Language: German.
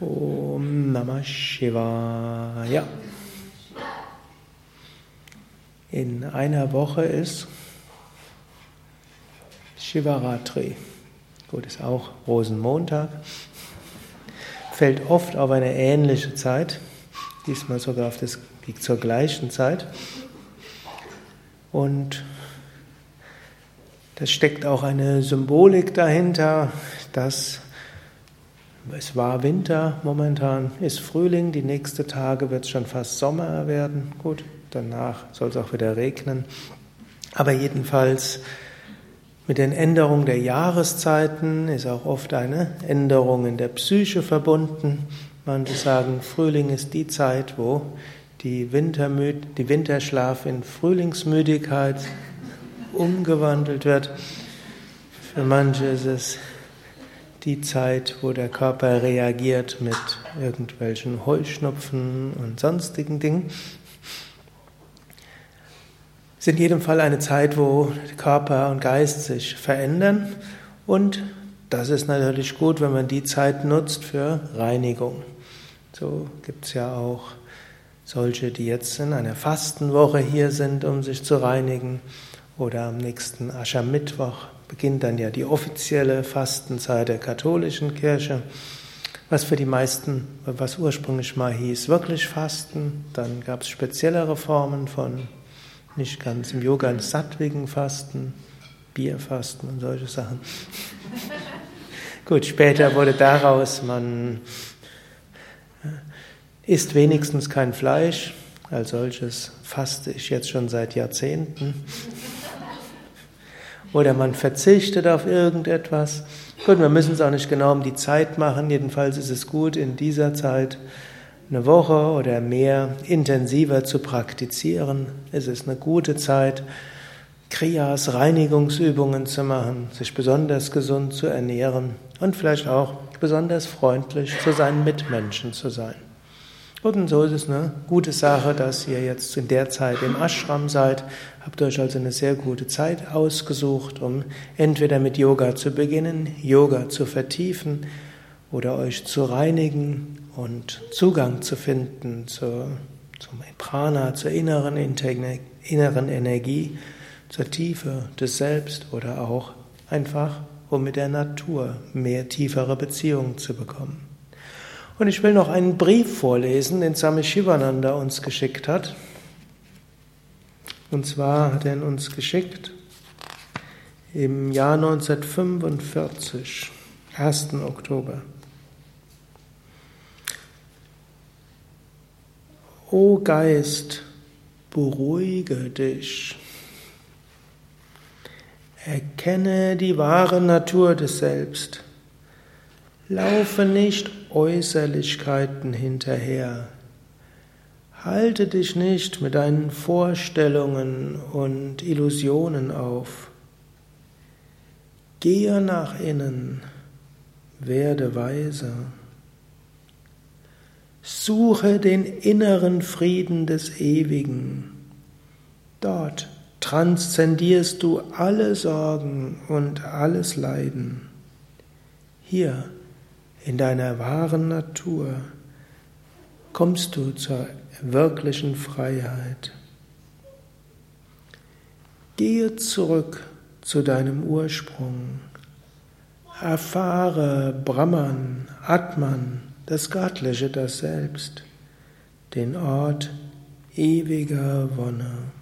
Om Namah Shivaya. In einer Woche ist Shivaratri. Gut, ist auch Rosenmontag. Fällt oft auf eine ähnliche Zeit. Diesmal sogar auf das, zur gleichen Zeit. Und das steckt auch eine Symbolik dahinter, dass es war Winter, momentan ist Frühling, die nächsten Tage wird es schon fast Sommer werden. Gut, danach soll es auch wieder regnen. Aber jedenfalls mit den Änderungen der Jahreszeiten ist auch oft eine Änderung in der Psyche verbunden. Manche sagen, Frühling ist die Zeit, wo die, Wintermüd die Winterschlaf in Frühlingsmüdigkeit umgewandelt wird. Für manche ist es die Zeit, wo der Körper reagiert mit irgendwelchen Heuschnupfen und sonstigen Dingen. Es ist in jedem Fall eine Zeit, wo Körper und Geist sich verändern und das ist natürlich gut, wenn man die Zeit nutzt für Reinigung. So gibt es ja auch solche, die jetzt in einer Fastenwoche hier sind, um sich zu reinigen oder am nächsten Aschermittwoch beginnt dann ja die offizielle Fastenzeit der katholischen Kirche, was für die meisten, was ursprünglich mal hieß, wirklich Fasten. Dann gab es speziellere Formen von nicht ganz im Yoga sattwigen Fasten, Bierfasten und solche Sachen. Gut, später wurde daraus, man äh, isst wenigstens kein Fleisch. Als solches faste ich jetzt schon seit Jahrzehnten. Oder man verzichtet auf irgendetwas. Gut, wir müssen es auch nicht genau um die Zeit machen. Jedenfalls ist es gut, in dieser Zeit eine Woche oder mehr intensiver zu praktizieren. Es ist eine gute Zeit, Kriyas, Reinigungsübungen zu machen, sich besonders gesund zu ernähren und vielleicht auch besonders freundlich zu seinen Mitmenschen zu sein. Und so ist es eine gute Sache, dass ihr jetzt in der Zeit im Ashram seid. Habt euch also eine sehr gute Zeit ausgesucht, um entweder mit Yoga zu beginnen, Yoga zu vertiefen oder euch zu reinigen und Zugang zu finden zu, zum Prana, zur inneren, inneren Energie, zur Tiefe des Selbst oder auch einfach, um mit der Natur mehr tiefere Beziehungen zu bekommen. Und ich will noch einen Brief vorlesen, den Swami Shivananda uns geschickt hat. Und zwar hat er ihn uns geschickt im Jahr 1945, 1. Oktober. O Geist, beruhige dich. Erkenne die wahre Natur des Selbst. Laufe nicht Äußerlichkeiten hinterher. Halte dich nicht mit deinen Vorstellungen und Illusionen auf. Gehe nach innen, werde weise. Suche den inneren Frieden des Ewigen. Dort transzendierst du alle Sorgen und alles Leiden. Hier in deiner wahren Natur kommst du zur wirklichen Freiheit. Gehe zurück zu deinem Ursprung. Erfahre Brahman, Atman, das Göttliche, das Selbst, den Ort ewiger Wonne.